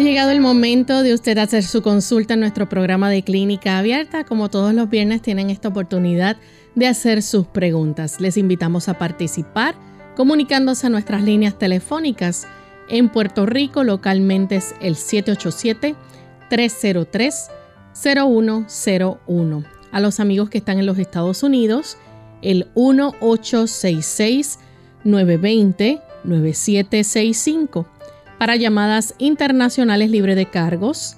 Ha llegado el momento de usted hacer su consulta en nuestro programa de clínica abierta. Como todos los viernes tienen esta oportunidad de hacer sus preguntas. Les invitamos a participar comunicándose a nuestras líneas telefónicas. En Puerto Rico localmente es el 787-303-0101. A los amigos que están en los Estados Unidos, el 1866-920-9765 para llamadas internacionales libre de cargos,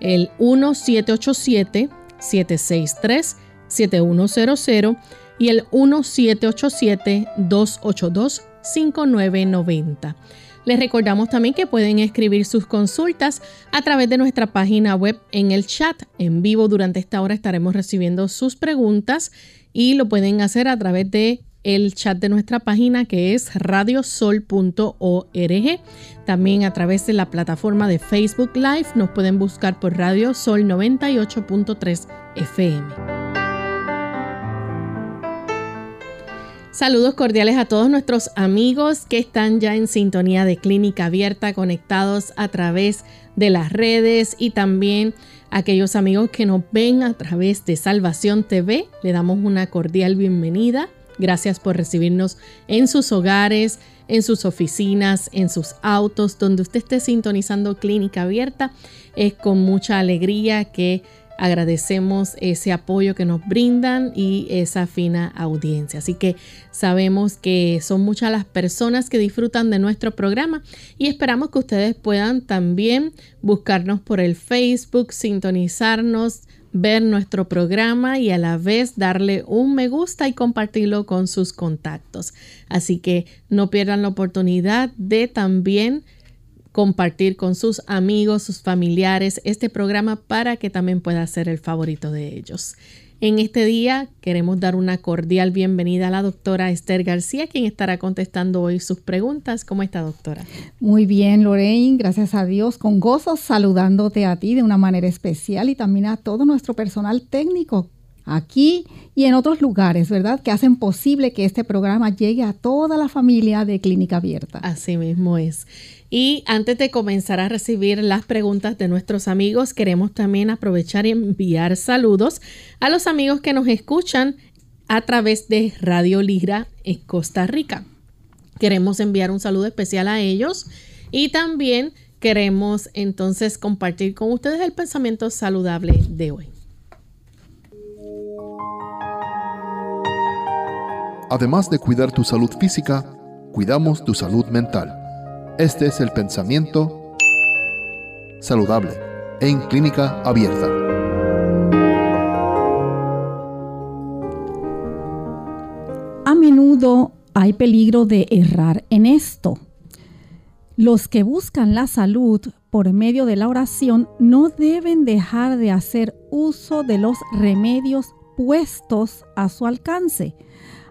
el 1787-763-7100 y el 1787-282-5990. Les recordamos también que pueden escribir sus consultas a través de nuestra página web en el chat. En vivo durante esta hora estaremos recibiendo sus preguntas y lo pueden hacer a través de el chat de nuestra página que es radiosol.org. También a través de la plataforma de Facebook Live nos pueden buscar por Radio Sol 98.3 FM. Saludos cordiales a todos nuestros amigos que están ya en sintonía de Clínica Abierta, conectados a través de las redes y también aquellos amigos que nos ven a través de Salvación TV. Le damos una cordial bienvenida. Gracias por recibirnos en sus hogares, en sus oficinas, en sus autos, donde usted esté sintonizando Clínica Abierta. Es con mucha alegría que agradecemos ese apoyo que nos brindan y esa fina audiencia. Así que sabemos que son muchas las personas que disfrutan de nuestro programa y esperamos que ustedes puedan también buscarnos por el Facebook, sintonizarnos, ver nuestro programa y a la vez darle un me gusta y compartirlo con sus contactos. Así que no pierdan la oportunidad de también compartir con sus amigos, sus familiares este programa para que también pueda ser el favorito de ellos. En este día queremos dar una cordial bienvenida a la doctora Esther García, quien estará contestando hoy sus preguntas. ¿Cómo está, doctora? Muy bien, Lorraine, gracias a Dios, con gozo saludándote a ti de una manera especial y también a todo nuestro personal técnico aquí y en otros lugares, ¿verdad? Que hacen posible que este programa llegue a toda la familia de Clínica Abierta. Así mismo es. Y antes de comenzar a recibir las preguntas de nuestros amigos, queremos también aprovechar y enviar saludos a los amigos que nos escuchan a través de Radio Lira en Costa Rica. Queremos enviar un saludo especial a ellos y también queremos entonces compartir con ustedes el pensamiento saludable de hoy. Además de cuidar tu salud física, cuidamos tu salud mental. Este es el pensamiento saludable en clínica abierta. A menudo hay peligro de errar en esto. Los que buscan la salud por medio de la oración no deben dejar de hacer uso de los remedios puestos a su alcance.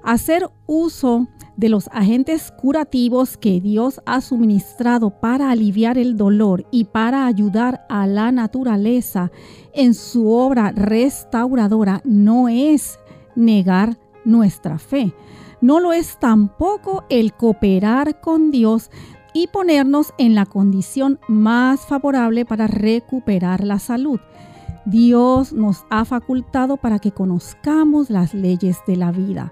Hacer uso de los agentes curativos que Dios ha suministrado para aliviar el dolor y para ayudar a la naturaleza en su obra restauradora no es negar nuestra fe. No lo es tampoco el cooperar con Dios y ponernos en la condición más favorable para recuperar la salud. Dios nos ha facultado para que conozcamos las leyes de la vida.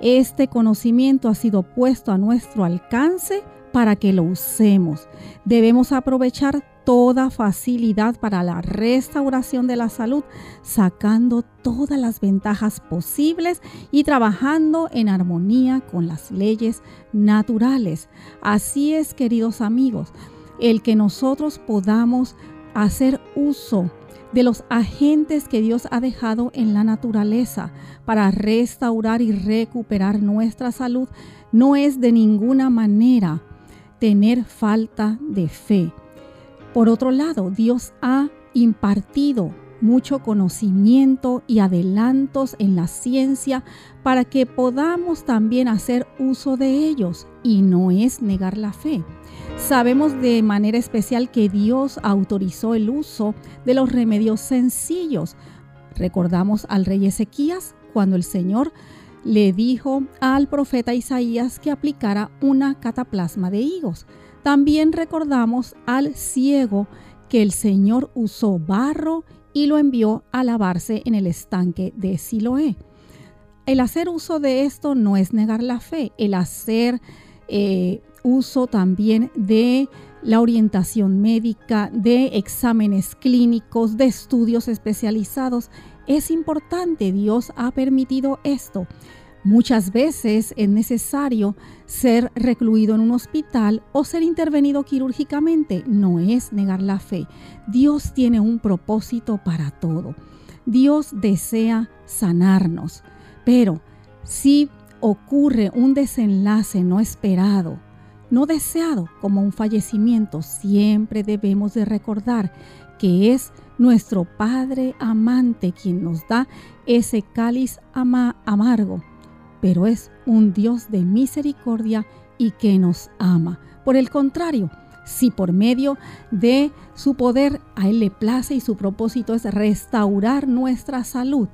Este conocimiento ha sido puesto a nuestro alcance para que lo usemos. Debemos aprovechar toda facilidad para la restauración de la salud, sacando todas las ventajas posibles y trabajando en armonía con las leyes naturales. Así es, queridos amigos, el que nosotros podamos hacer uso de los agentes que Dios ha dejado en la naturaleza para restaurar y recuperar nuestra salud no es de ninguna manera tener falta de fe. Por otro lado, Dios ha impartido mucho conocimiento y adelantos en la ciencia para que podamos también hacer uso de ellos y no es negar la fe. Sabemos de manera especial que Dios autorizó el uso de los remedios sencillos. Recordamos al rey Ezequías cuando el Señor le dijo al profeta Isaías que aplicara una cataplasma de higos. También recordamos al ciego que el Señor usó barro y lo envió a lavarse en el estanque de Siloé. El hacer uso de esto no es negar la fe, el hacer eh, uso también de la orientación médica, de exámenes clínicos, de estudios especializados, es importante. Dios ha permitido esto. Muchas veces es necesario ser recluido en un hospital o ser intervenido quirúrgicamente. No es negar la fe. Dios tiene un propósito para todo. Dios desea sanarnos. Pero si ocurre un desenlace no esperado, no deseado como un fallecimiento, siempre debemos de recordar que es nuestro Padre amante quien nos da ese cáliz amargo pero es un Dios de misericordia y que nos ama. Por el contrario, si por medio de su poder a Él le place y su propósito es restaurar nuestra salud,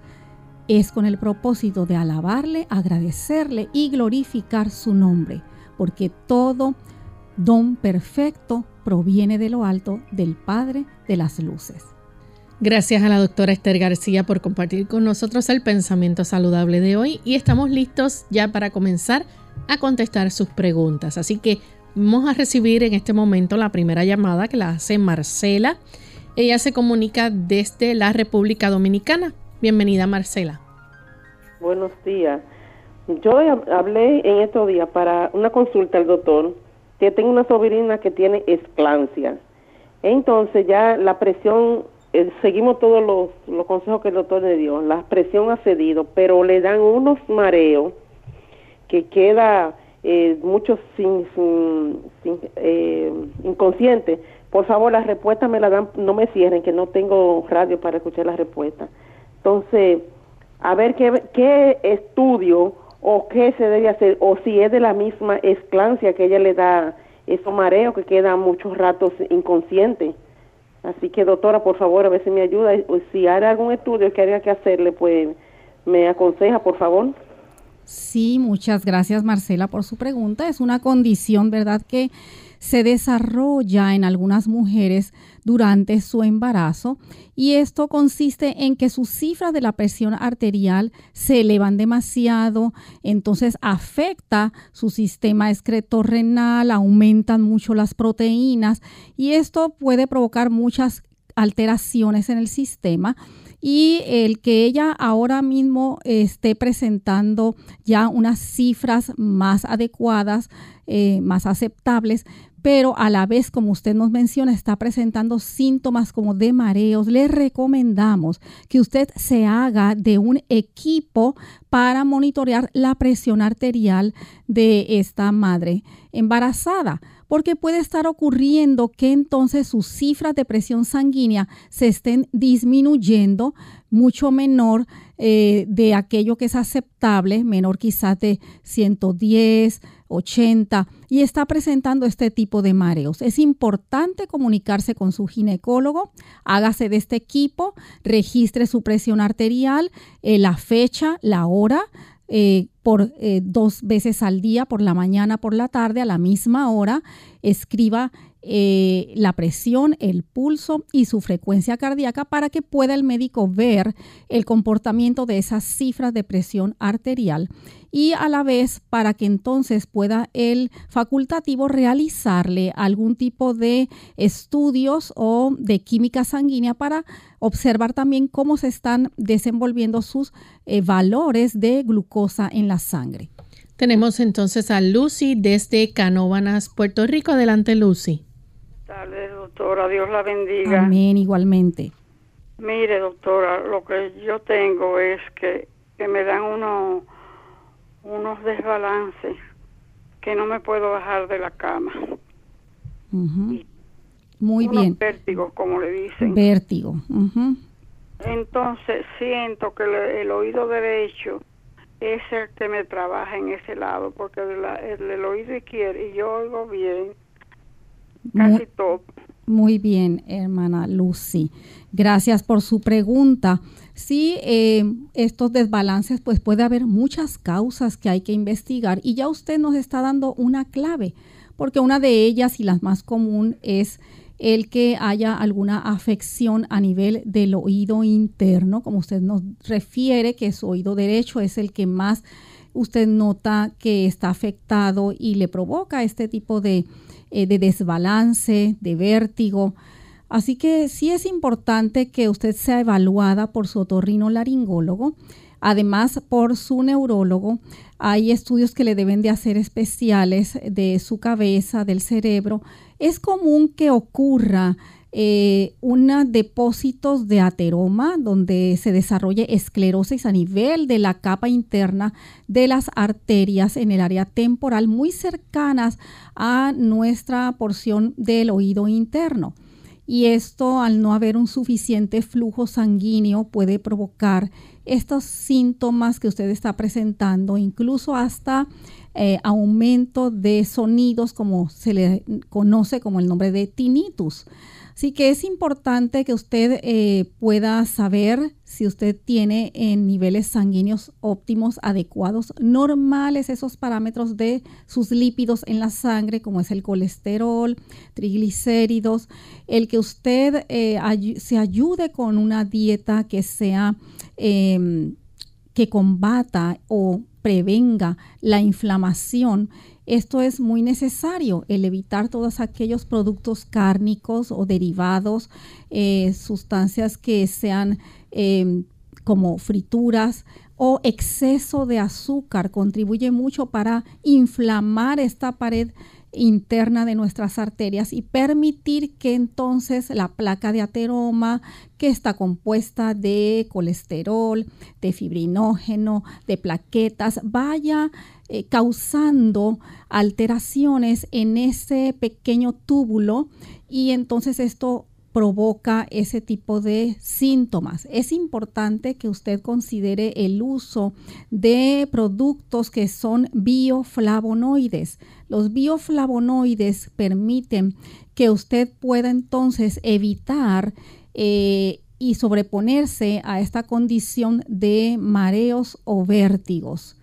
es con el propósito de alabarle, agradecerle y glorificar su nombre, porque todo don perfecto proviene de lo alto del Padre de las Luces. Gracias a la doctora Esther García por compartir con nosotros el pensamiento saludable de hoy y estamos listos ya para comenzar a contestar sus preguntas. Así que vamos a recibir en este momento la primera llamada que la hace Marcela. Ella se comunica desde la República Dominicana. Bienvenida Marcela. Buenos días. Yo hablé en estos días para una consulta al doctor que tengo una sobrina que tiene esclancia. Entonces ya la presión eh, seguimos todos los, consejos que el doctor le dio, la presión ha cedido, pero le dan unos mareos que queda eh, mucho sin, sin, eh, inconsciente. Por favor, las respuestas me la dan, no me cierren, que no tengo radio para escuchar las respuestas. Entonces, a ver qué, qué estudio o qué se debe hacer, o si es de la misma esclancia que ella le da esos mareos que queda muchos ratos inconsciente. Así que doctora, por favor, a ver si me ayuda. Si hay algún estudio que haya que hacerle, pues me aconseja, por favor. Sí, muchas gracias Marcela por su pregunta. Es una condición, ¿verdad?, que se desarrolla en algunas mujeres durante su embarazo y esto consiste en que sus cifras de la presión arterial se elevan demasiado, entonces afecta su sistema excretorrenal, aumentan mucho las proteínas y esto puede provocar muchas alteraciones en el sistema y el que ella ahora mismo esté presentando ya unas cifras más adecuadas, eh, más aceptables, pero a la vez, como usted nos menciona, está presentando síntomas como de mareos, le recomendamos que usted se haga de un equipo para monitorear la presión arterial de esta madre embarazada porque puede estar ocurriendo que entonces sus cifras de presión sanguínea se estén disminuyendo mucho menor eh, de aquello que es aceptable, menor quizás de 110, 80 y está presentando este tipo de mareos. Es importante comunicarse con su ginecólogo, hágase de este equipo, registre su presión arterial, eh, la fecha, la hora, eh, por eh, dos veces al día, por la mañana, por la tarde, a la misma hora, escriba eh, la presión, el pulso y su frecuencia cardíaca para que pueda el médico ver el comportamiento de esas cifras de presión arterial y a la vez para que entonces pueda el facultativo realizarle algún tipo de estudios o de química sanguínea para observar también cómo se están desenvolviendo sus eh, valores de glucosa en la sangre. Tenemos entonces a Lucy desde Canóvanas, Puerto Rico. Adelante, Lucy tardes, doctora. Dios la bendiga. Amén, igualmente. Mire, doctora, lo que yo tengo es que, me dan unos, unos desbalances que no me puedo bajar de la cama. Muy bien. Vértigo, como le dicen. Vértigo. Entonces siento que el, oído derecho es el que me trabaja en ese lado, porque el, oído izquierdo, y yo oigo bien, casi todo. Muy bien, hermana Lucy. Gracias por su pregunta. Sí, eh, estos desbalances, pues puede haber muchas causas que hay que investigar y ya usted nos está dando una clave, porque una de ellas y la más común es el que haya alguna afección a nivel del oído interno, como usted nos refiere, que su oído derecho es el que más usted nota que está afectado y le provoca este tipo de eh, de desbalance, de vértigo. Así que sí es importante que usted sea evaluada por su otorrino laringólogo, además por su neurólogo. Hay estudios que le deben de hacer especiales de su cabeza, del cerebro. Es común que ocurra eh, unos depósitos de ateroma donde se desarrolle esclerosis a nivel de la capa interna de las arterias en el área temporal muy cercanas a nuestra porción del oído interno. Y esto al no haber un suficiente flujo sanguíneo puede provocar estos síntomas que usted está presentando, incluso hasta eh, aumento de sonidos como se le conoce como el nombre de tinnitus. Así que es importante que usted eh, pueda saber si usted tiene en niveles sanguíneos óptimos, adecuados, normales esos parámetros de sus lípidos en la sangre, como es el colesterol, triglicéridos, el que usted eh, se ayude con una dieta que sea, em, que combata o prevenga la inflamación esto es muy necesario, el evitar todos aquellos productos cárnicos o derivados, eh, sustancias que sean em, como frituras o exceso de azúcar. Contribuye mucho para inflamar esta pared interna de nuestras arterias y permitir que entonces la placa de ateroma, que está compuesta de colesterol, de fibrinógeno, de plaquetas, vaya eh, causando alteraciones en ese pequeño túbulo y entonces esto provoca ese tipo de síntomas. Es importante que usted considere el uso de productos que son bioflavonoides. Los bioflavonoides permiten que usted pueda entonces evitar eh, y sobreponerse a esta condición de mareos o vértigos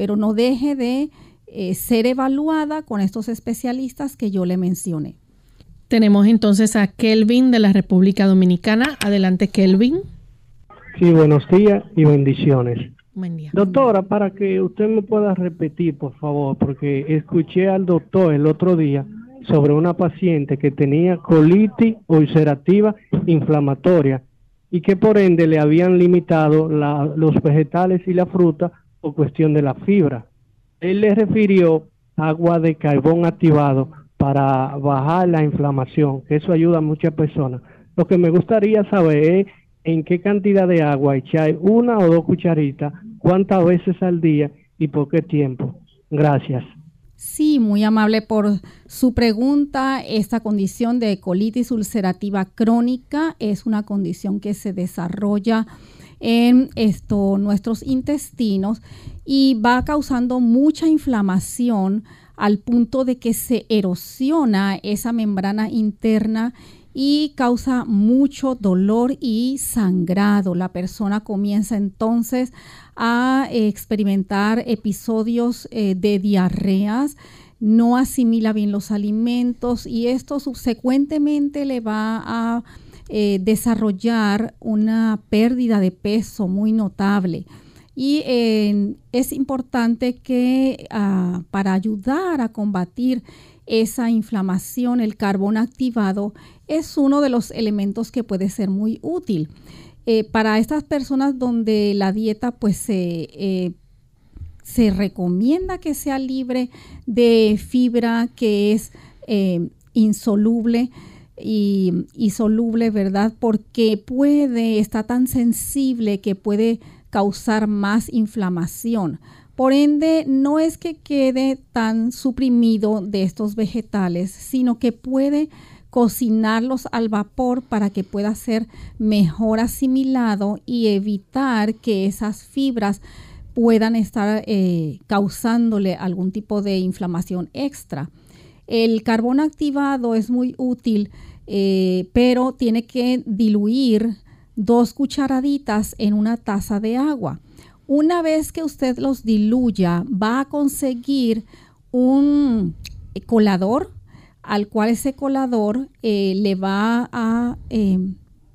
pero no deje de eh, ser evaluada con estos especialistas que yo le mencioné. Tenemos entonces a Kelvin de la República Dominicana. Adelante, Kelvin. Sí, buenos días y bendiciones. Buen día. Doctora, para que usted me pueda repetir, por favor, porque escuché al doctor el otro día sobre una paciente que tenía colitis ulcerativa inflamatoria y que por ende le habían limitado los vegetales y la fruta o cuestión de la fibra. Él le refirió agua de carbón activado para bajar la inflamación, que eso ayuda a muchas personas. Lo que me gustaría saber es en qué cantidad de agua echar una o dos cucharitas, cuántas veces al día y por qué tiempo. Gracias. Sí, muy amable por su pregunta. Esta condición de colitis ulcerativa crónica es una condición que se desarrolla en esto, nuestros intestinos y va causando mucha inflamación al punto de que se erosiona esa membrana interna y causa mucho dolor y sangrado. La persona comienza entonces a experimentar episodios eh, de diarreas, no asimila bien los alimentos y esto subsecuentemente le va a eh, desarrollar una pérdida de peso muy notable. Y es importante que ah, para ayudar a combatir esa inflamación, el carbón activado es uno de los elementos que puede ser muy útil. Eh, para estas personas donde la dieta pues eh, se recomienda que sea libre de fibra que es insoluble, y, soluble, ¿verdad? Porque puede, está tan sensible que puede causar más inflamación. Por ende, no es que quede tan suprimido de estos vegetales, sino que puede cocinarlos al vapor para que pueda ser mejor asimilado y evitar que esas fibras puedan estar eh, causándole algún tipo de inflamación extra. El carbón activado es muy útil, eh, pero tiene que diluir dos cucharaditas en una taza de agua. Una vez que usted los diluya, va a conseguir un colador al cual ese colador eh, le va a eh,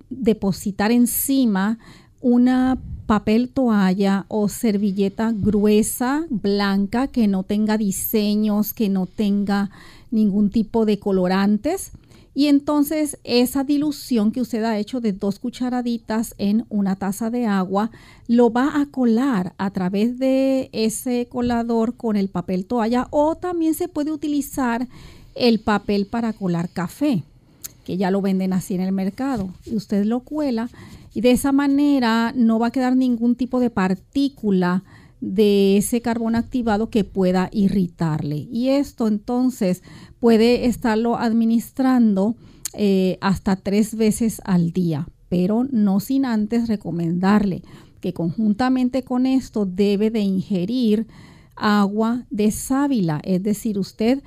depositar encima una papel toalla o servilleta gruesa, blanca, que no tenga diseños, que no tenga ningún tipo de colorantes y entonces esa dilución que usted ha hecho de dos cucharaditas en una taza de agua, lo va a colar a través de ese colador con el papel toalla o también se puede utilizar el papel para colar café, que ya lo venden así en el mercado. Y usted lo cuela y de esa manera no va a quedar ningún tipo de partícula de ese carbón activado que pueda irritarle. Y esto entonces puede estarlo administrando eh, hasta tres veces al día, pero no sin antes recomendarle que conjuntamente con esto debe de ingerir agua de sábila, es decir, usted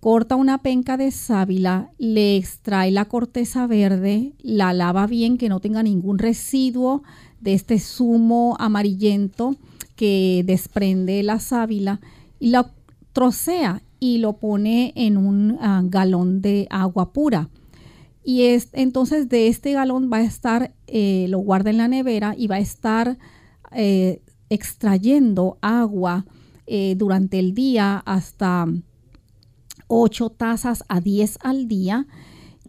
corta una penca de sábila, le extrae la corteza verde, la lava bien que no tenga ningún residuo de este zumo amarillento que desprende la sábila y la trocea y lo pone en un ah, galón de agua pura. Y es, entonces de este galón va a estar, eh, lo guarda en la nevera y va a estar eh, extrayendo agua eh, durante el día hasta 8 tazas a 10 al día.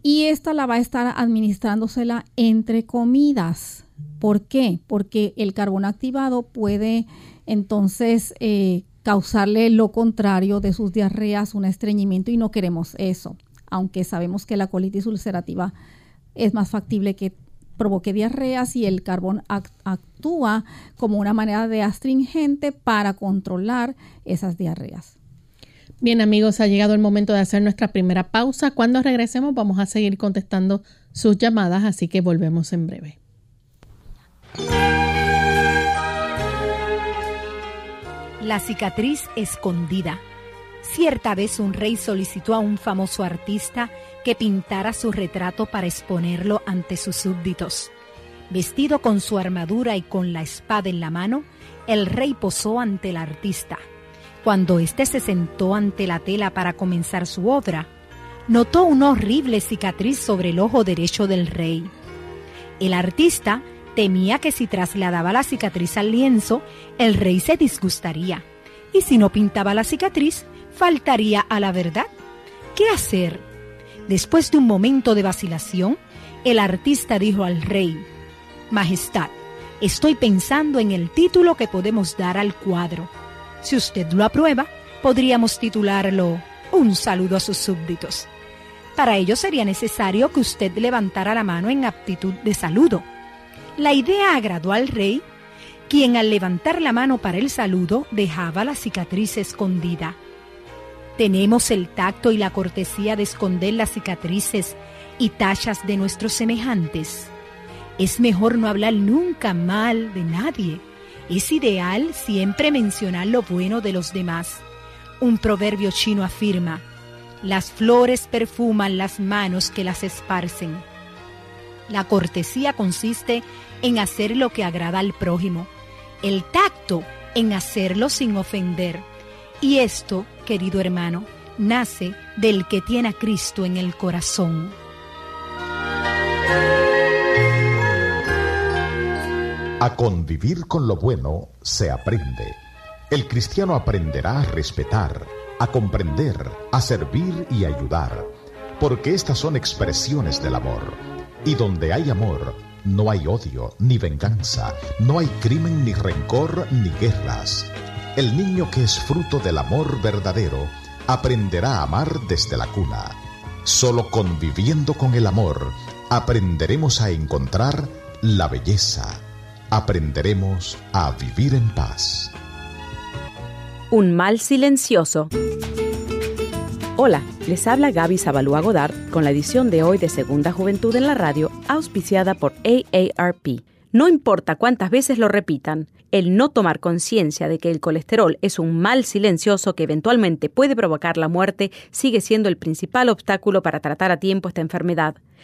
Y esta la va a estar administrándosela entre comidas. ¿Por qué? Porque el carbón activado puede entonces eh, causarle lo contrario de sus diarreas, un estreñimiento y no queremos eso, aunque sabemos que la colitis ulcerativa es más factible que provoque diarreas y el carbón actúa como una manera de astringente para controlar esas diarreas. Bien amigos, ha llegado el momento de hacer nuestra primera pausa. Cuando regresemos vamos a seguir contestando sus llamadas, así que volvemos en breve. La cicatriz escondida. Cierta vez un rey solicitó a un famoso artista que pintara su retrato para exponerlo ante sus súbditos. Vestido con su armadura y con la espada en la mano, el rey posó ante el artista. Cuando éste se sentó ante la tela para comenzar su obra, notó una horrible cicatriz sobre el ojo derecho del rey. El artista temía que si trasladaba la cicatriz al lienzo, el rey se disgustaría, y si no pintaba la cicatriz, faltaría a la verdad. ¿Qué hacer? Después de un momento de vacilación, el artista dijo al rey, Majestad, estoy pensando en el título que podemos dar al cuadro. Si usted lo aprueba, podríamos titularlo Un saludo a sus súbditos. Para ello sería necesario que usted levantara la mano en aptitud de saludo la idea agradó al rey, quien al levantar la mano para el saludo dejaba la cicatriz escondida. Tenemos el tacto y la cortesía de esconder las cicatrices y tachas de nuestros semejantes. Es mejor no hablar nunca mal de nadie. Es ideal siempre mencionar lo bueno de los demás. Un proverbio chino afirma, las flores perfuman las manos que las esparcen. La cortesía consiste en hacer lo que agrada al prójimo, el tacto en hacerlo sin ofender. Y esto, querido hermano, nace del que tiene a Cristo en el corazón. A convivir con lo bueno se aprende. El cristiano aprenderá a respetar, a comprender, a servir y ayudar, porque estas son expresiones del amor. Y donde hay amor, no hay odio ni venganza, no hay crimen ni rencor ni guerras. El niño que es fruto del amor verdadero aprenderá a amar desde la cuna. Solo conviviendo con el amor aprenderemos a encontrar la belleza. Aprenderemos a vivir en paz. un mal silencioso. Hola, les habla Gaby Zabalúa Godard con la edición de hoy de Segunda Juventud en la Radio, auspiciada por AARP. No importa cuántas veces lo repitan, el no tomar conciencia de que el colesterol es un mal silencioso que eventualmente puede provocar la muerte sigue siendo el principal obstáculo para tratar a tiempo esta enfermedad.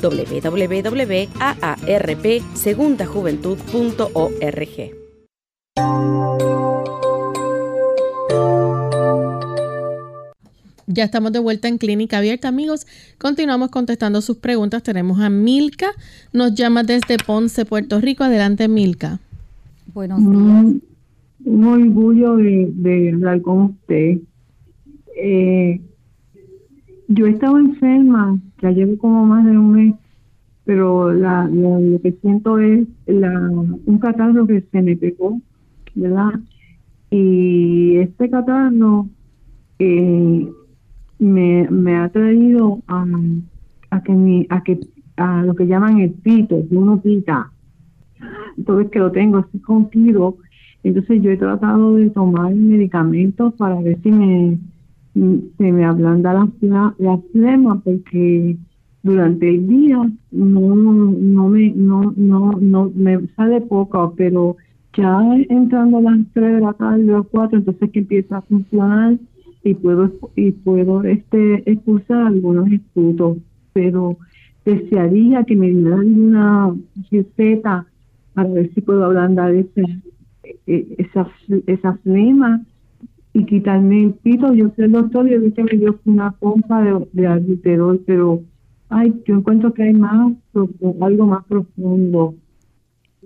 www.aarpsegundajuventud.org. Ya estamos de vuelta en Clínica Abierta, amigos. Continuamos contestando sus preguntas. Tenemos a Milka, nos llama desde Ponce, Puerto Rico. Adelante, Milka. Buenos días. Un, orgullo de, hablar con usted. Eh, yo estaba enferma, ya llevo como más de un mes, pero la, lo que siento es la, un catarro que se me pegó, ¿verdad? Y este catarro eh, me, me ha traído a, a que mi, a que a lo que llaman el pito, uno pita. Entonces que lo tengo así contigo. Entonces yo he tratado de tomar medicamentos para ver si me se me ablanda la, la flema porque durante el día no no me no no no me sale poco pero ya entrando a las 3 de la tarde o 4 entonces que empieza a funcionar y puedo y puedo este expulsar algunos escudos pero desearía que me dieran una receta para ver si puedo ablandar ese, e, esa esa flema y quitarme el pito. Yo soy el doctor y el que me dio una pompa de, de pero ay, yo encuentro que hay más, algo más profundo.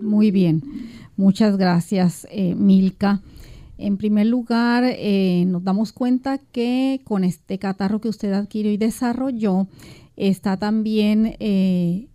Muy bien, muchas gracias, eh, Milka. En primer lugar, eh, nos damos cuenta que con este catarro que usted adquirió y desarrolló, está también eh,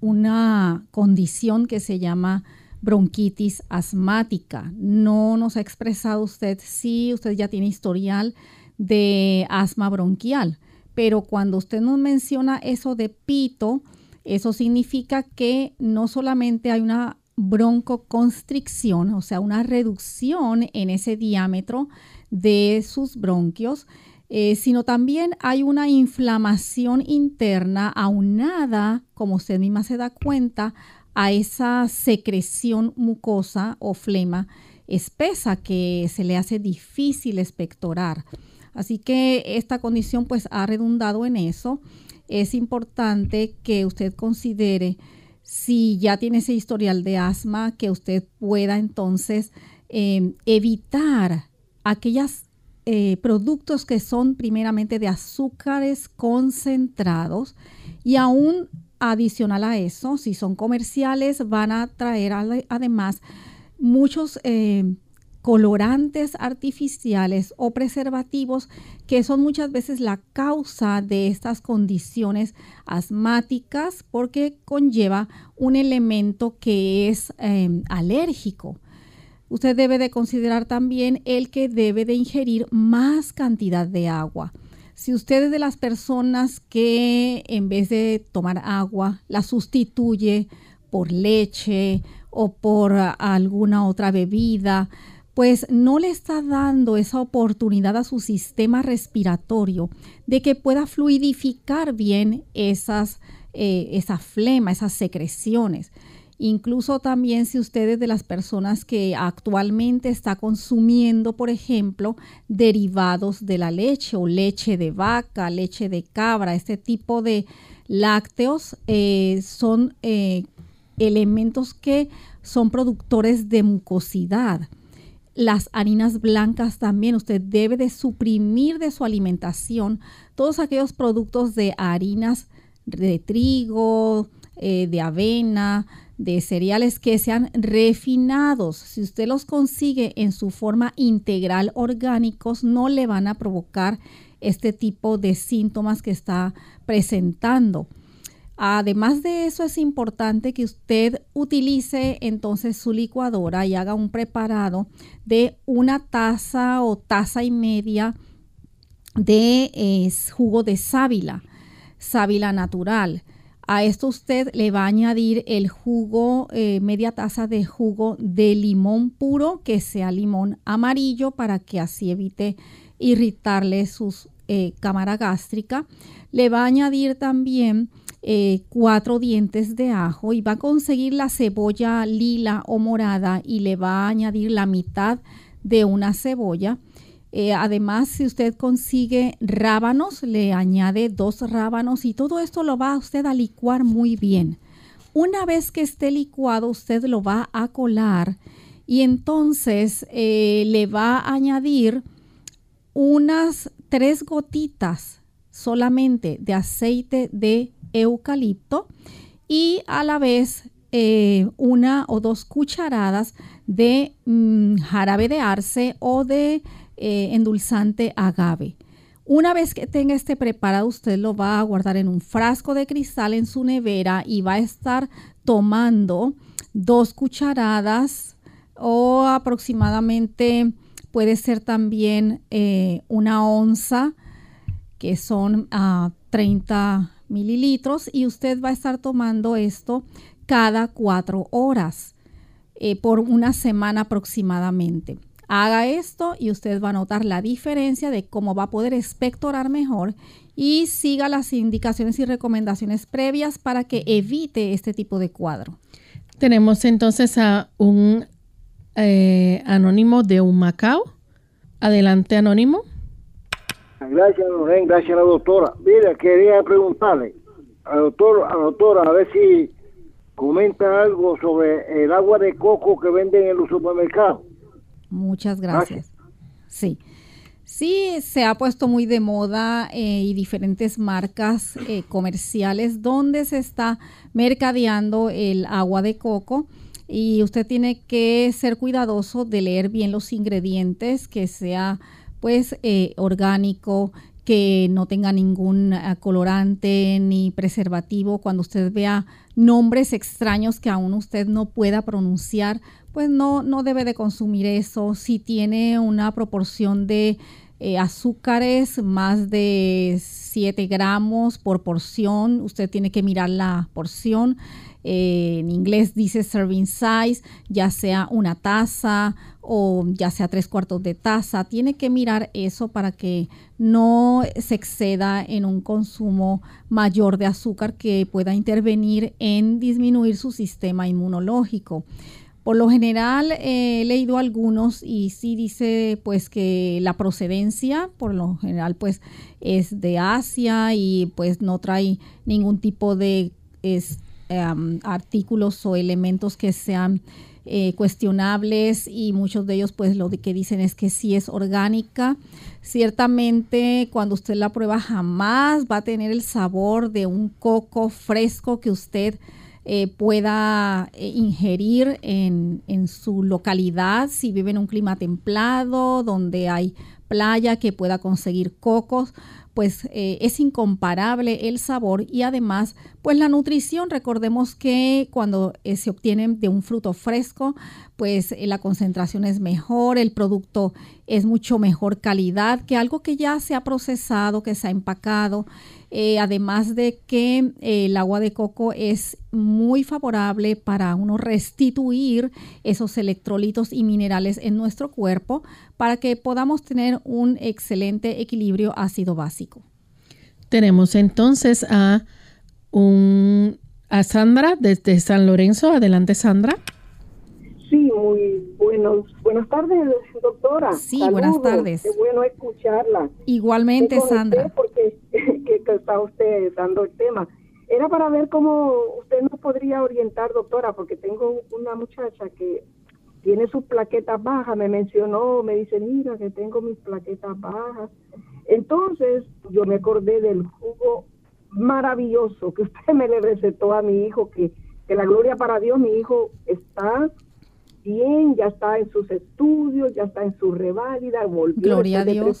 una condición que se llama bronquitis asmática. No nos ha expresado usted si usted ya tiene historial de asma bronquial, pero cuando usted nos menciona eso de pito, eso significa que no solamente hay una broncoconstricción, o sea, una reducción en ese diámetro de sus bronquios, eh, sino también hay una inflamación interna aunada, como usted misma se da cuenta, a esa secreción mucosa o flema espesa que se le hace difícil expectorar. Así que esta condición pues ha redundado en eso. Es importante que usted considere si ya tiene ese historial de asma, que usted pueda entonces em, evitar aquellos eh, productos que son primeramente de azúcares concentrados y aún Adicional a eso, si son comerciales, van a traer además muchos eh, colorantes artificiales o preservativos que son muchas veces la causa de estas condiciones asmáticas porque conlleva un elemento que es em, alérgico. Usted debe de considerar también el que debe de ingerir más cantidad de agua. Si usted es de las personas que en vez de tomar agua la sustituye por leche o por alguna otra bebida, pues no le está dando esa oportunidad a su sistema respiratorio de que pueda fluidificar bien esas, eh, esa flema, esas secreciones. Incluso también si ustedes de las personas que actualmente está consumiendo, por ejemplo, derivados de la leche o leche de vaca, leche de cabra, este tipo de lácteos eh, son eh, elementos que son productores de mucosidad. Las harinas blancas también, usted debe de suprimir de su alimentación todos aquellos productos de harinas de trigo, eh, de avena, de cereales que sean refinados. Si usted los consigue en su forma integral orgánicos, no le van a provocar este tipo de síntomas que está presentando. Además de eso, es importante que usted utilice entonces su licuadora y haga un preparado de una taza o taza y media de jugo de sábila, sábila natural. A esto usted le va a añadir el jugo, eh, media taza de jugo de limón puro, que sea limón amarillo, para que así evite irritarle su eh, cámara gástrica. Le va a añadir también eh, cuatro dientes de ajo y va a conseguir la cebolla lila o morada y le va a añadir la mitad de una cebolla eh, además, si usted consigue rábanos, le añade dos rábanos y todo esto lo va usted a licuar muy bien. Una vez que esté licuado, usted lo va a colar y entonces eh, le va a añadir unas tres gotitas solamente de aceite de eucalipto y a la vez eh, una o dos cucharadas de mm, jarabe de arce o de eh, endulzante agave. Una vez que tenga este preparado, usted lo va a guardar en un frasco de cristal en su nevera y va a estar tomando dos cucharadas o aproximadamente puede ser también eh, una onza, que son a ah, 30 mililitros, y usted va a estar tomando esto cada cuatro horas eh, por una semana aproximadamente. Haga esto y usted va a notar la diferencia de cómo va a poder expectorar mejor y siga las indicaciones y recomendaciones previas para que evite este tipo de cuadro. Tenemos entonces a un eh, anónimo de un Macao. Adelante, anónimo. Gracias, Lorén, gracias a la doctora. Mira, quería preguntarle al doctor, a la doctora a ver si comenta algo sobre el agua de coco que venden en los supermercados. Muchas gracias. Sí. Sí, se ha puesto muy de moda eh, y diferentes marcas eh, comerciales donde se está mercadeando el agua de coco y usted tiene que ser cuidadoso de leer bien los ingredientes, que sea pues eh, orgánico, que no tenga ningún colorante ni preservativo. Cuando usted vea nombres extraños que aún usted no pueda pronunciar, pues no, no debe de consumir eso. Si tiene una proporción de eh, azúcares más de 7 gramos por porción, usted tiene que mirar la porción. Eh, en inglés dice serving size, ya sea una taza o ya sea tres cuartos de taza. Tiene que mirar eso para que no se exceda en un consumo mayor de azúcar que pueda intervenir en disminuir su sistema inmunológico. Por lo general eh, he leído algunos y sí dice pues que la procedencia por lo general pues es de Asia y pues no trae ningún tipo de em, artículos o elementos que sean eh, cuestionables y muchos de ellos pues lo que dicen es que sí es orgánica. Ciertamente cuando usted la prueba jamás va a tener el sabor de un coco fresco que usted eh, pueda eh, ingerir en, su localidad, si vive en un clima templado, donde hay playa, que pueda conseguir cocos, pues eh, es incomparable el sabor y además pues la nutrición. Recordemos que cuando se obtiene de un fruto fresco, pues la concentración es mejor, el producto es mucho mejor calidad que algo que ya se ha procesado, que se ha empacado. Eh, además de que eh, el agua de coco es muy favorable para uno restituir esos electrolitos y minerales en nuestro cuerpo para que podamos tener un excelente equilibrio ácido básico. Tenemos entonces a un a Sandra desde San Lorenzo. Adelante, Sandra. Sí, muy buenos, buenas tardes, doctora. Sí, buenas tardes. Qué bueno escucharla. Igualmente, Sandra. Porque que, está usted dando el tema. Era para ver cómo usted nos podría orientar, doctora, porque tengo una muchacha que tiene sus plaquetas bajas, me mencionó, me dice, mira que tengo mis plaquetas bajas. Entonces yo me acordé del jugo maravilloso que usted me le recetó a mi hijo, que, que la gloria para Dios, mi hijo está bien, ya está en sus estudios, ya está en su reválida, volvió Gloria a Dios.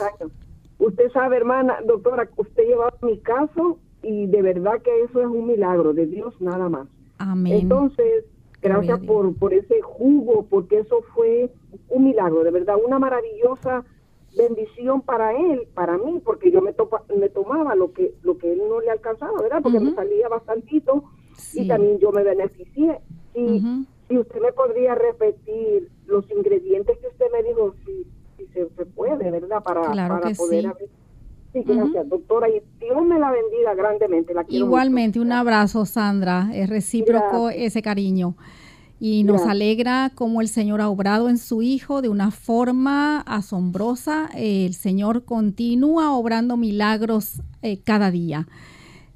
Usted sabe, hermana, doctora, usted lleva mi caso y de verdad que eso es un milagro de Dios nada más. Amén. Entonces, gracias por, por ese jugo, porque eso fue un milagro, de verdad, una maravillosa bendición para él, para mí, porque yo me, me tomaba lo que lo que él no le alcanzaba, ¿verdad? Porque me salía bastantito y también yo me beneficié. Y, y usted me podría repetir los ingredientes que usted me dijo, si, si se, puede, ¿verdad? Para, para poder... Sí, gracias, doctora. Y Dios me la bendiga grandemente. La Igualmente, un abrazo, Sandra. Es recíproco ese cariño. Y nos alegra cómo el Señor ha obrado en su Hijo de una forma asombrosa. El Señor continúa obrando milagros eh, cada día.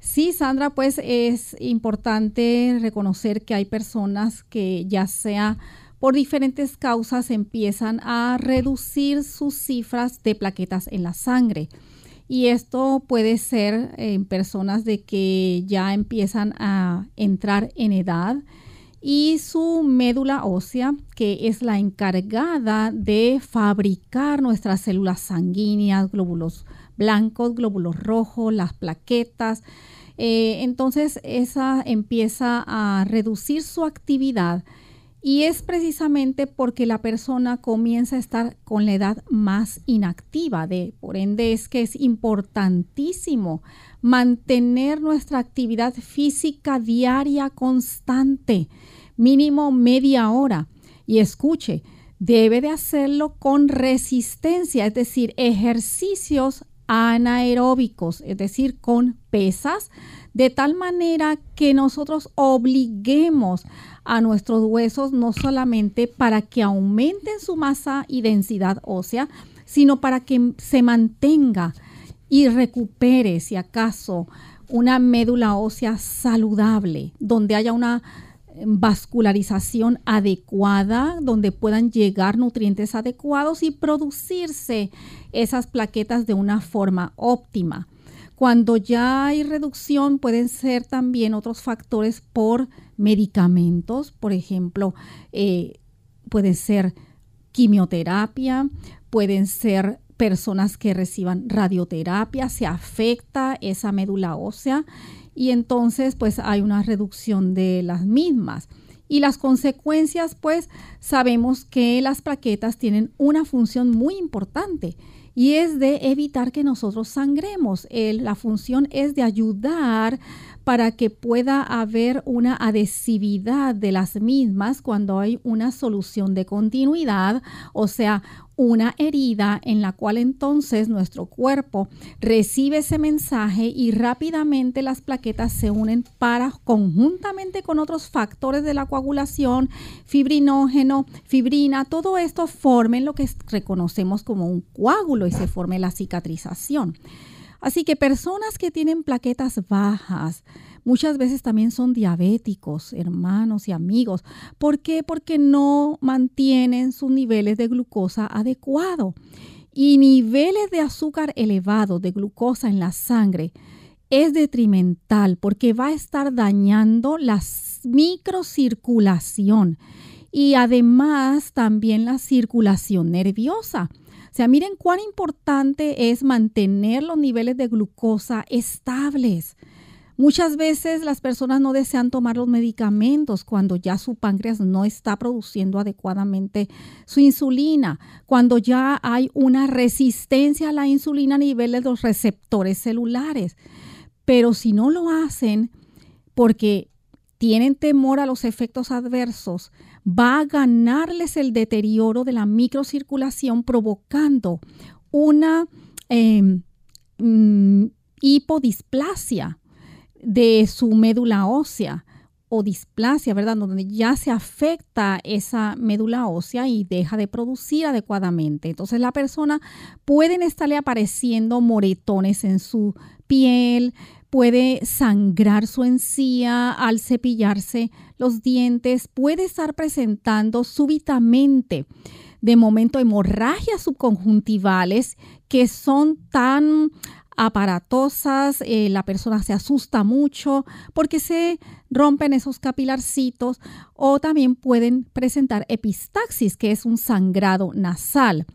Sí, Sandra, pues es importante reconocer que hay personas que ya sea por diferentes causas empiezan a reducir sus cifras de plaquetas en la sangre. Y esto puede ser en personas de que ya empiezan a entrar en edad, y su médula ósea, que es la encargada de fabricar nuestras células sanguíneas, glóbulos blancos, glóbulos rojos, las plaquetas. Eh, entonces esa empieza a reducir su actividad y es precisamente porque la persona comienza a estar con la edad más inactiva. De, por ende es que es importantísimo mantener nuestra actividad física diaria constante mínimo media hora. Y escuche, debe de hacerlo con resistencia, es decir, ejercicios anaeróbicos, es decir, con pesas, de tal manera que nosotros obliguemos a nuestros huesos no solamente para que aumenten su masa y densidad ósea, sino para que se mantenga y recupere, si acaso, una médula ósea saludable, donde haya una vascularización adecuada, donde puedan llegar nutrientes adecuados y producirse esas plaquetas de una forma óptima. Cuando ya hay reducción, pueden ser también otros factores por medicamentos, por ejemplo, eh, puede ser quimioterapia, pueden ser personas que reciban radioterapia, se afecta esa médula ósea y entonces pues hay una reducción de las mismas. Y las consecuencias pues sabemos que las plaquetas tienen una función muy importante y es de evitar que nosotros sangremos. la función es de ayudar para que pueda haber una adhesividad de las mismas cuando hay una solución de continuidad, o sea, una herida en la cual entonces nuestro cuerpo recibe ese mensaje y rápidamente las plaquetas se unen para conjuntamente con otros factores de la coagulación, fibrinógeno, fibrina, todo esto formen lo que reconocemos como un coágulo y se forme la cicatrización. Así que personas que tienen plaquetas bajas, muchas veces también son diabéticos, hermanos y amigos. ¿Por qué? Porque no mantienen sus niveles de glucosa adecuado. Y niveles de azúcar elevado de glucosa en la sangre es detrimental porque va a estar dañando la microcirculación y además también la circulación nerviosa. O sea, miren cuán importante es mantener los niveles de glucosa estables. Muchas veces las personas no desean tomar los medicamentos cuando ya su páncreas no está produciendo adecuadamente su insulina, cuando ya hay una resistencia a la insulina a nivel de los receptores celulares. Pero si no lo hacen porque tienen temor a los efectos adversos, va a ganarles el deterioro de la microcirculación provocando una em, mm, hipodisplasia de su médula ósea, o displasia, ¿verdad? Donde ya se afecta esa médula ósea y deja de producir adecuadamente. Entonces la persona pueden estarle apareciendo moretones en su piel, puede sangrar su encía al cepillarse los dientes, puede estar presentando súbitamente de momento hemorragias subconjuntivales que son tan aparatosas, eh, la persona se asusta mucho porque se rompen esos capilarcitos o también pueden presentar epistaxis, que es un sangrado nasal.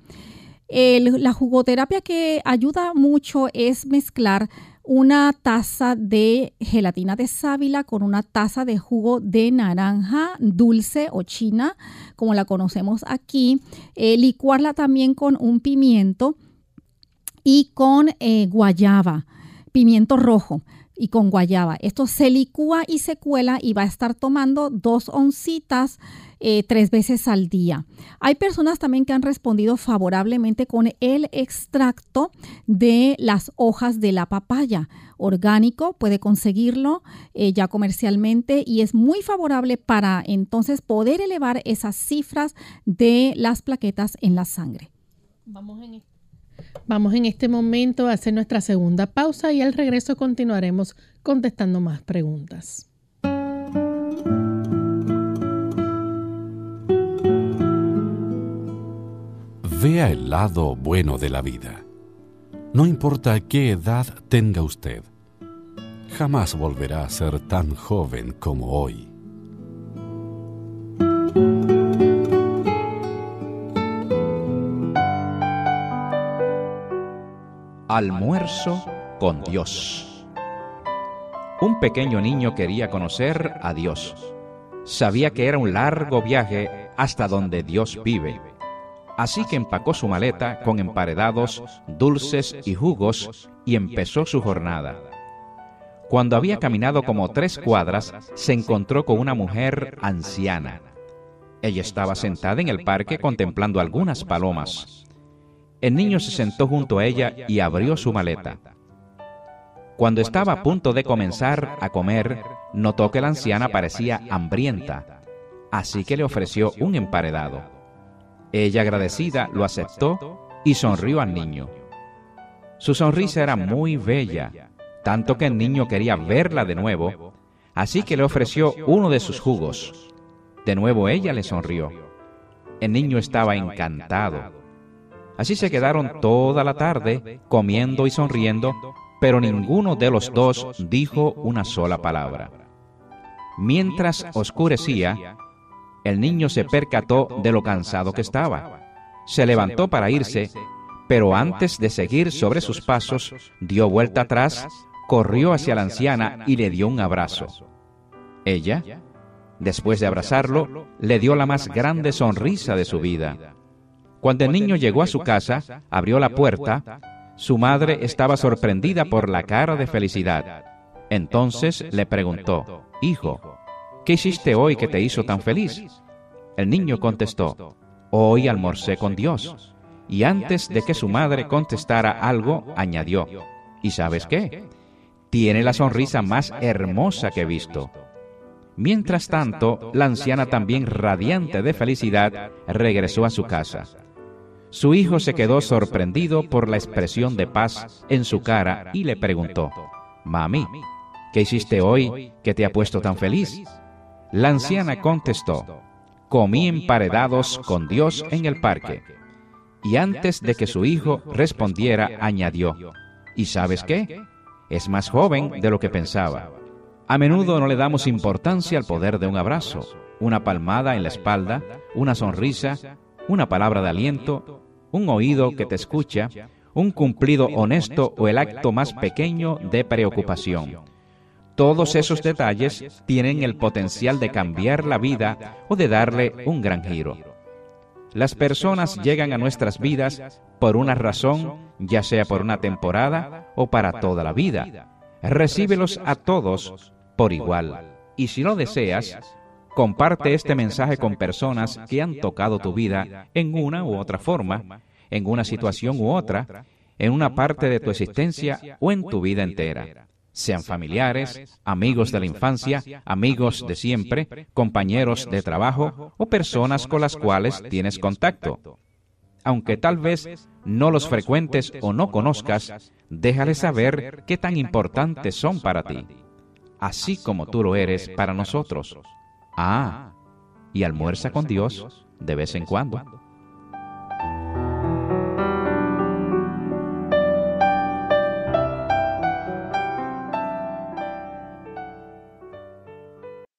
la jugoterapia que ayuda mucho es mezclar una taza de gelatina de sábila con una taza de jugo de naranja dulce o china, como la conocemos aquí, eh, licuarla también con un pimiento y con eh, guayaba, pimiento rojo y con guayaba. Esto se licúa y se cuela y va a estar tomando dos oncitas eh, tres veces al día. Hay personas también que han respondido favorablemente con el extracto de las hojas de la papaya orgánico, puede conseguirlo eh, ya comercialmente y es muy favorable para entonces poder elevar esas cifras de las plaquetas en la sangre. Vamos en Vamos en este momento a hacer nuestra segunda pausa y al regreso continuaremos contestando más preguntas. Vea el lado bueno de la vida. No importa qué edad tenga usted, jamás volverá a ser tan joven como hoy. Almuerzo con Dios. Un pequeño niño quería conocer a Dios. Sabía que era un largo viaje hasta donde Dios vive. Así que empacó su maleta con emparedados, dulces y jugos y empezó su jornada. Cuando había caminado como tres cuadras, se encontró con una mujer anciana. Ella estaba sentada en el parque contemplando algunas palomas. El niño se sentó junto a ella y abrió su maleta. Cuando estaba a punto de comenzar a comer, notó que la anciana parecía hambrienta, así que le ofreció un emparedado. Ella agradecida lo aceptó y sonrió al niño. Su sonrisa era muy bella, tanto que el niño quería verla de nuevo, así que le ofreció uno de sus jugos. De nuevo ella le sonrió. El niño estaba encantado Así se quedaron toda la tarde comiendo y sonriendo, pero ninguno de los dos dijo una sola palabra. Mientras oscurecía, el niño se percató de lo cansado que estaba. Se levantó para irse, pero antes de seguir sobre sus pasos, dio vuelta atrás, corrió hacia la anciana y le dio un abrazo. Ella, después de abrazarlo, le dio la más grande sonrisa de su vida. Cuando el niño llegó a su casa, abrió la puerta, su madre estaba sorprendida por la cara de felicidad. Entonces le preguntó, Hijo, ¿qué hiciste hoy que te hizo tan feliz? El niño contestó, Hoy almorcé con Dios. Y antes de que su madre contestara algo, añadió, ¿y sabes qué? Tiene la sonrisa más hermosa que he visto. Mientras tanto, la anciana también radiante de felicidad regresó a su casa. Su hijo se quedó sorprendido por la expresión de paz en su cara y le preguntó, Mami, ¿qué hiciste hoy que te ha puesto tan feliz? La anciana contestó, comí emparedados con Dios en el parque. Y antes de que su hijo respondiera, añadió, ¿y sabes qué? Es más joven de lo que pensaba. A menudo no le damos importancia al poder de un abrazo, una palmada en la espalda, una sonrisa, una palabra de aliento, un oído que te escucha, un cumplido honesto o el acto más pequeño de preocupación. Todos esos detalles tienen el potencial de cambiar la vida o de darle un gran giro. Las personas llegan a nuestras vidas por una razón, ya sea por una temporada o para toda la vida. Recíbelos a todos por igual. Y si lo deseas, Comparte este mensaje con personas que han tocado tu vida en una u otra forma, en una situación u otra, en una parte de tu existencia o en tu vida entera. sean familiares, amigos de la infancia, amigos de siempre, compañeros de trabajo o personas con las cuales tienes contacto. Aunque tal vez no los frecuentes o no conozcas, déjale saber qué tan importantes son para ti, así como tú lo eres para nosotros. Ah, y almuerza con Dios de vez en cuando.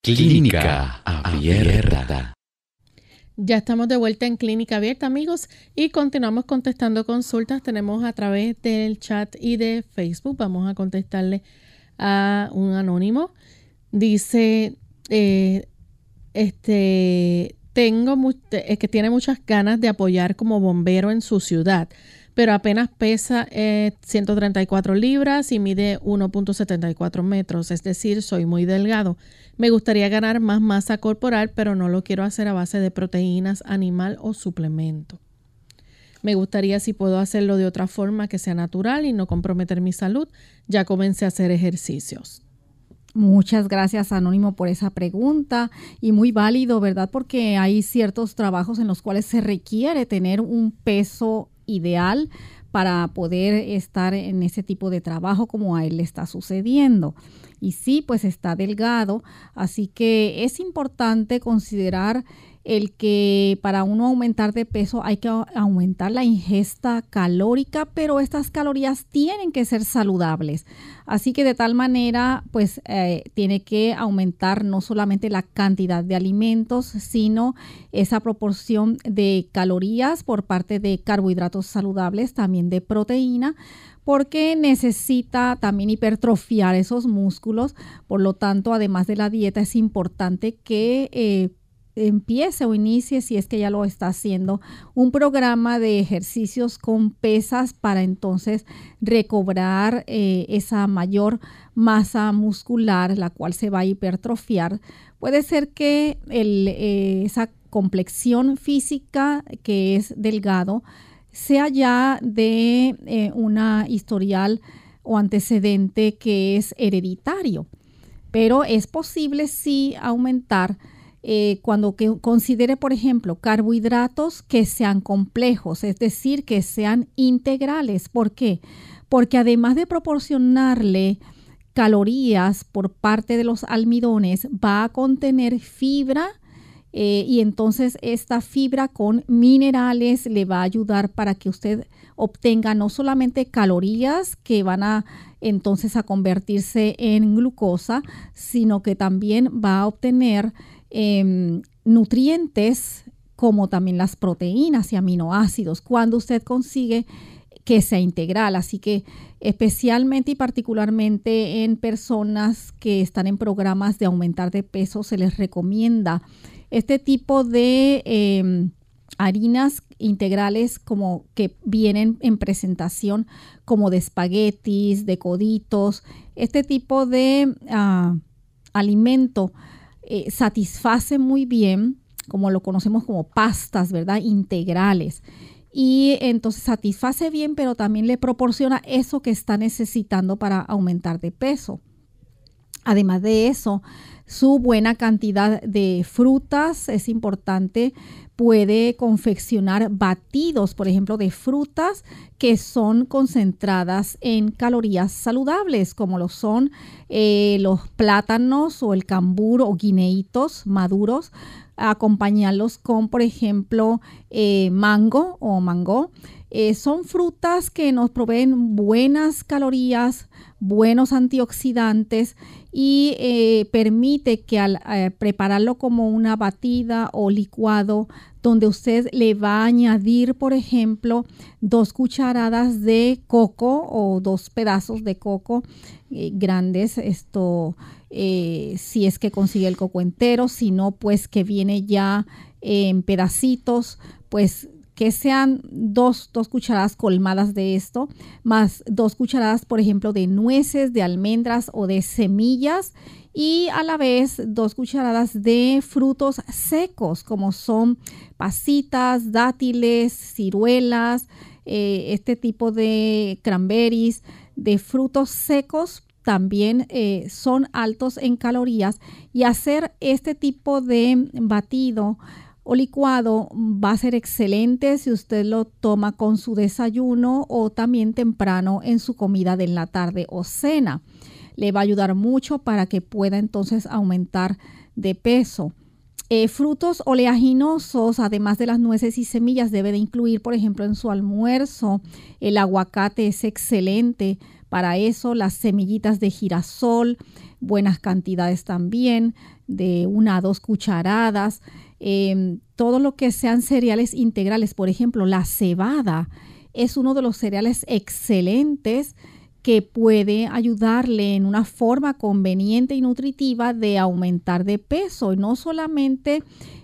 Clínica Abierta. Ya estamos de vuelta en Clínica Abierta, amigos, y continuamos contestando consultas. Tenemos a través del chat y de Facebook. Vamos a contestarle a un anónimo. Dice, eh, este, tengo, es que tiene muchas ganas de apoyar como bombero en su ciudad pero apenas pesa 134 eh, libras y mide 1.74 metros, es decir, soy muy delgado. Me gustaría ganar más masa corporal, pero no lo quiero hacer a base de proteínas, animal o suplemento. Me gustaría si puedo hacerlo de otra forma que sea natural y no comprometer mi salud. Ya comencé a hacer ejercicios. Muchas gracias Anónimo por esa pregunta y muy válido, ¿verdad? Porque hay ciertos trabajos en los cuales se requiere tener un peso ideal para poder estar en ese tipo de trabajo como a él le está sucediendo. Y sí, pues está delgado, así que es importante considerar el que para uno aumentar de peso hay que aumentar la ingesta calórica, pero estas calorías tienen que ser saludables. Así que de tal manera, pues eh, tiene que aumentar no solamente la cantidad de alimentos, sino esa proporción de calorías por parte de carbohidratos saludables, también de proteína porque necesita también hipertrofiar esos músculos. Por lo tanto, además de la dieta, es importante que eh, empiece o inicie, si es que ya lo está haciendo, un programa de ejercicios con pesas para entonces recobrar eh, esa mayor masa muscular, la cual se va a hipertrofiar. Puede ser que eh, esa complexión física que es delgado sea ya de eh, una historial o antecedente que es hereditario. Pero es posible sí aumentar eh, cuando que considere, por ejemplo, carbohidratos que sean complejos, es decir, que sean integrales. ¿Por qué? Porque además de proporcionarle calorías por parte de los almidones, va a contener fibra eh, y entonces esta fibra con minerales le va a ayudar para que usted obtenga no solamente calorías que van a entonces a convertirse en glucosa, sino que también va a obtener Em, nutrientes como también las proteínas y aminoácidos cuando usted consigue que sea integral. Así que especialmente y particularmente en personas que están en programas de aumentar de peso, se les recomienda este tipo de em, harinas integrales como que vienen en presentación como de espaguetis, de coditos, este tipo de ah, alimento eh, satisface muy bien, como lo conocemos como pastas, ¿verdad? Integrales. Y entonces satisface bien, pero también le proporciona eso que está necesitando para aumentar de peso. Además de eso, su buena cantidad de frutas es importante puede confeccionar batidos, por ejemplo, de frutas que son concentradas en calorías saludables, como lo son eh, los plátanos o el cambur o guineitos maduros, acompañarlos con, por ejemplo, eh, mango o mango. Eh, son frutas que nos proveen buenas calorías, buenos antioxidantes y eh, permite que al eh, prepararlo como una batida o licuado, donde usted le va a añadir, por ejemplo, dos cucharadas de coco o dos pedazos de coco eh, grandes, esto si es que consigue el coco entero, si no, pues que viene ya en pedacitos, pues que sean dos, dos, cucharadas colmadas de esto, más dos cucharadas, por ejemplo, de nueces, de almendras o de semillas y a la vez dos cucharadas de frutos secos como son pasitas, dátiles, ciruelas, eh, este tipo de cranberries, de frutos secos también eh, son altos en calorías y hacer este tipo de batido o licuado va a ser excelente si usted lo toma con su desayuno o también temprano en su comida de la tarde o cena. Le va a ayudar mucho para que pueda entonces aumentar de peso. Eh, frutos oleaginosos, además de las nueces y semillas, debe de incluir, por ejemplo, en su almuerzo. El aguacate es excelente para eso. Las semillitas de girasol, buenas cantidades también, de una a dos cucharadas. Em, todo lo que sean cereales integrales, por ejemplo, la cebada es uno de los cereales excelentes que puede ayudarle en una forma conveniente y nutritiva de aumentar de peso. Y no solamente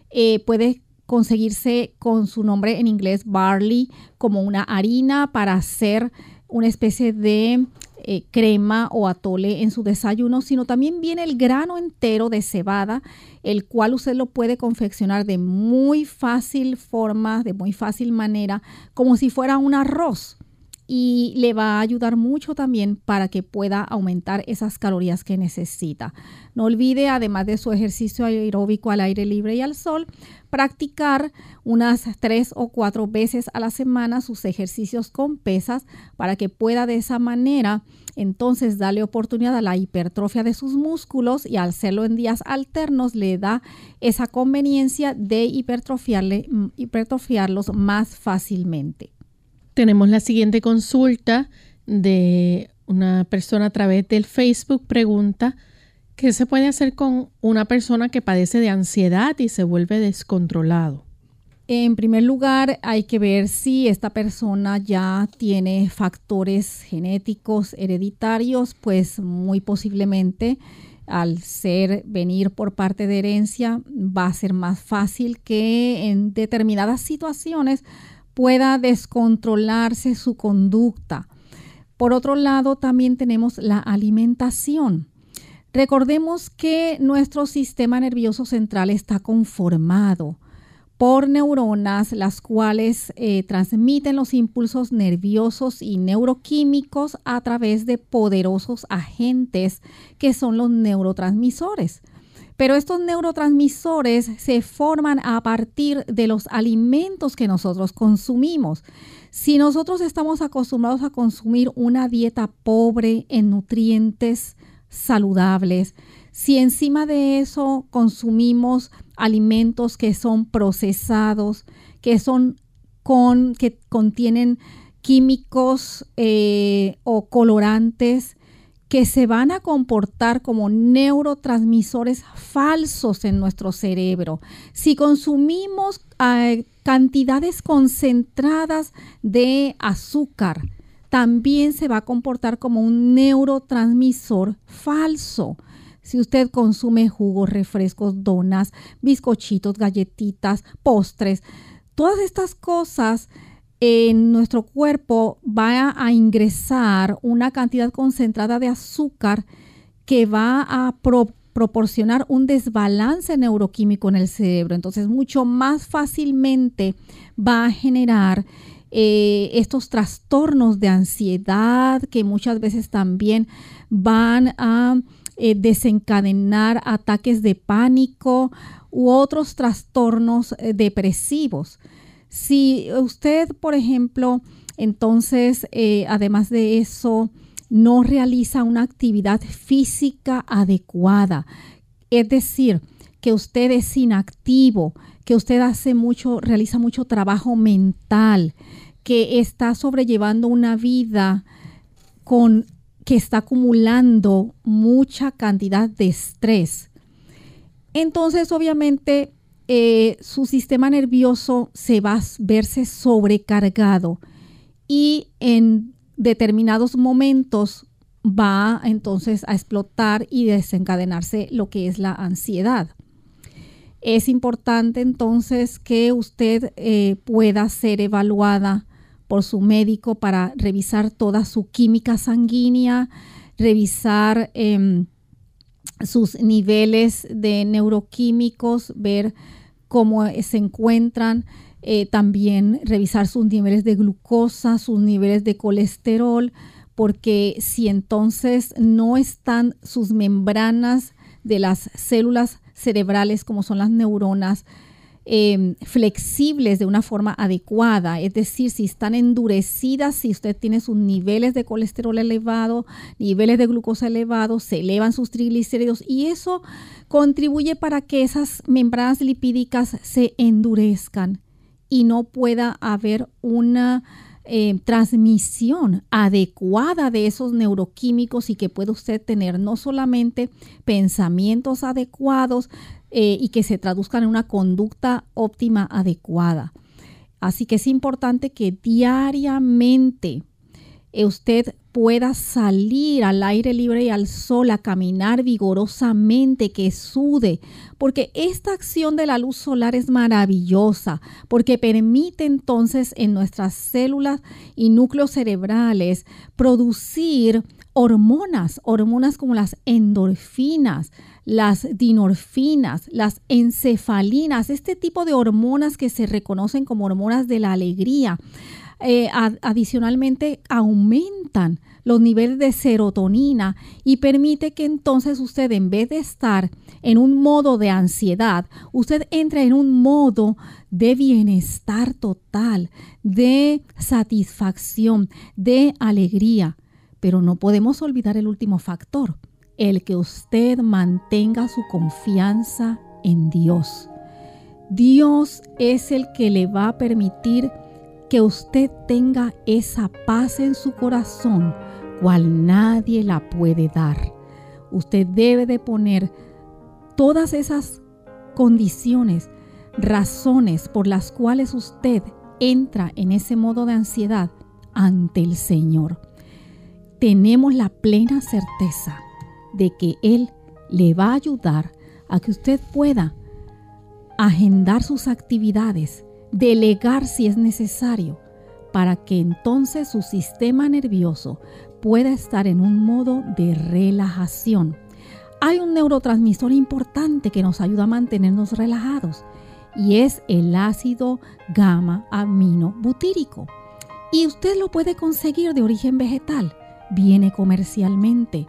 eh, puede conseguirse con su nombre en inglés barley como una harina para hacer una especie de eh, crema o atole en su desayuno, sino también viene el grano entero de cebada, el cual usted lo puede confeccionar de muy fácil forma, de muy fácil manera, como si fuera un arroz y le va a ayudar mucho también para que pueda aumentar esas calorías que necesita. No olvide, además de su ejercicio aeróbico al aire libre y al sol, practicar unas tres o cuatro veces a la semana sus ejercicios con pesas para que pueda de esa manera entonces darle oportunidad a la hipertrofia de sus músculos y al hacerlo en días alternos le da esa conveniencia de hipertrofiarle, hipertrofiarlos más fácilmente. Tenemos la siguiente consulta de una persona a través del Facebook. Pregunta, ¿qué se puede hacer con una persona que padece de ansiedad y se vuelve descontrolado? En primer lugar, hay que ver si esta persona ya tiene factores genéticos hereditarios, pues muy posiblemente al ser venir por parte de herencia va a ser más fácil que en determinadas situaciones pueda descontrolarse su conducta. Por otro lado, también tenemos la alimentación. Recordemos que nuestro sistema nervioso central está conformado por neuronas, las cuales eh, transmiten los impulsos nerviosos y neuroquímicos a través de poderosos agentes que son los neurotransmisores. Pero estos neurotransmisores se forman a partir de los alimentos que nosotros consumimos. Si nosotros estamos acostumbrados a consumir una dieta pobre en nutrientes saludables, si encima de eso consumimos alimentos que son procesados, que son con, que contienen químicos eh, o colorantes, que se van a comportar como neurotransmisores falsos en nuestro cerebro. Si consumimos eh, cantidades concentradas de azúcar, también se va a comportar como un neurotransmisor falso. Si usted consume jugos, refrescos, donas, bizcochitos, galletitas, postres, todas estas cosas en nuestro cuerpo va a ingresar una cantidad concentrada de azúcar que va a proporcionar un desbalance neuroquímico en el cerebro. Entonces, mucho más fácilmente va a generar eh, estos trastornos de ansiedad que muchas veces también van a eh, desencadenar ataques de pánico u otros trastornos eh, depresivos. Si usted, por ejemplo, entonces, eh, además de eso, no realiza una actividad física adecuada, es decir, que usted es inactivo, que usted hace mucho, realiza mucho trabajo mental, que está sobrellevando una vida con que está acumulando mucha cantidad de estrés. Entonces, obviamente, eh, su sistema nervioso se va a verse sobrecargado y en determinados momentos va entonces a explotar y desencadenarse lo que es la ansiedad. Es importante entonces que usted eh, pueda ser evaluada por su médico para revisar toda su química sanguínea, revisar em, sus niveles de neuroquímicos, ver cómo se encuentran, eh, también revisar sus niveles de glucosa, sus niveles de colesterol, porque si entonces no están sus membranas de las células cerebrales como son las neuronas Em, flexibles de una forma adecuada, es decir, si están endurecidas, si usted tiene sus niveles de colesterol elevado, niveles de glucosa elevados, se elevan sus triglicéridos y eso contribuye para que esas membranas lipídicas se endurezcan y no pueda haber una eh, transmisión adecuada de esos neuroquímicos y que pueda usted tener no solamente pensamientos adecuados, eh, y que se traduzcan en una conducta óptima adecuada. Así que es importante que diariamente eh, usted pueda salir al aire libre y al sol a caminar vigorosamente, que sude, porque esta acción de la luz solar es maravillosa, porque permite entonces en nuestras células y núcleos cerebrales producir hormonas, hormonas como las endorfinas, las dinorfinas, las encefalinas, este tipo de hormonas que se reconocen como hormonas de la alegría. Eh, adicionalmente aumentan los niveles de serotonina y permite que entonces usted en vez de estar en un modo de ansiedad, usted entre en un modo de bienestar total, de satisfacción, de alegría. Pero no podemos olvidar el último factor, el que usted mantenga su confianza en Dios. Dios es el que le va a permitir que usted tenga esa paz en su corazón, cual nadie la puede dar. Usted debe de poner todas esas condiciones, razones por las cuales usted entra en ese modo de ansiedad ante el Señor. Tenemos la plena certeza de que Él le va a ayudar a que usted pueda agendar sus actividades, delegar si es necesario, para que entonces su sistema nervioso pueda estar en un modo de relajación. Hay un neurotransmisor importante que nos ayuda a mantenernos relajados y es el ácido gamma amino butírico. Y usted lo puede conseguir de origen vegetal, viene comercialmente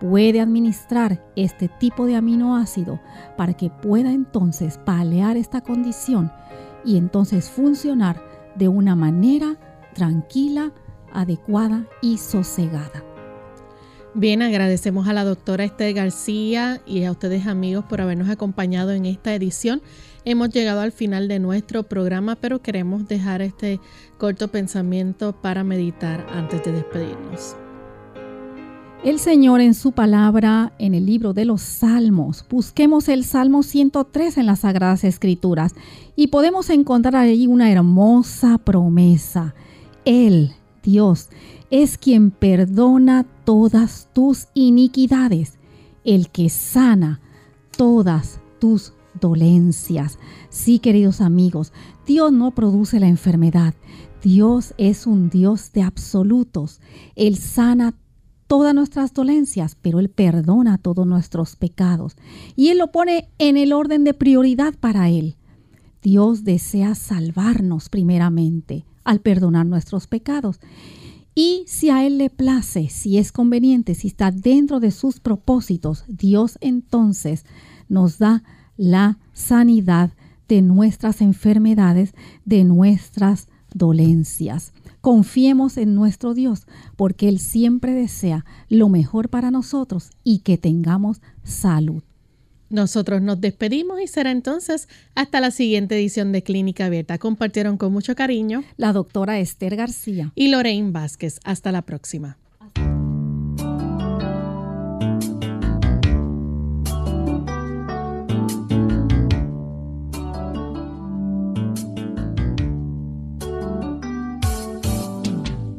puede administrar este tipo de aminoácido para que pueda entonces palear esta condición y entonces funcionar de una manera tranquila, adecuada y sosegada. Bien, agradecemos a la doctora Esther García y a ustedes amigos por habernos acompañado en esta edición. Hemos llegado al final de nuestro programa, pero queremos dejar este corto pensamiento para meditar antes de despedirnos. El Señor en su palabra en el libro de los Salmos. Busquemos el Salmo 103 en las Sagradas Escrituras y podemos encontrar ahí una hermosa promesa. Él, Dios, es quien perdona todas tus iniquidades, el que sana todas tus dolencias. Sí, queridos amigos, Dios no produce la enfermedad. Dios es un Dios de absolutos. Él sana todas nuestras dolencias, pero Él perdona todos nuestros pecados. Y Él lo pone en el orden de prioridad para Él. Dios desea salvarnos primeramente al perdonar nuestros pecados. Y si a Él le place, si es conveniente, si está dentro de sus propósitos, Dios entonces nos da la sanidad de nuestras enfermedades, de nuestras dolencias. Confiemos en nuestro Dios, porque Él siempre desea lo mejor para nosotros y que tengamos salud. Nosotros nos despedimos y será entonces hasta la siguiente edición de Clínica Abierta. Compartieron con mucho cariño la doctora Esther García y Lorraine Vázquez. Hasta la próxima.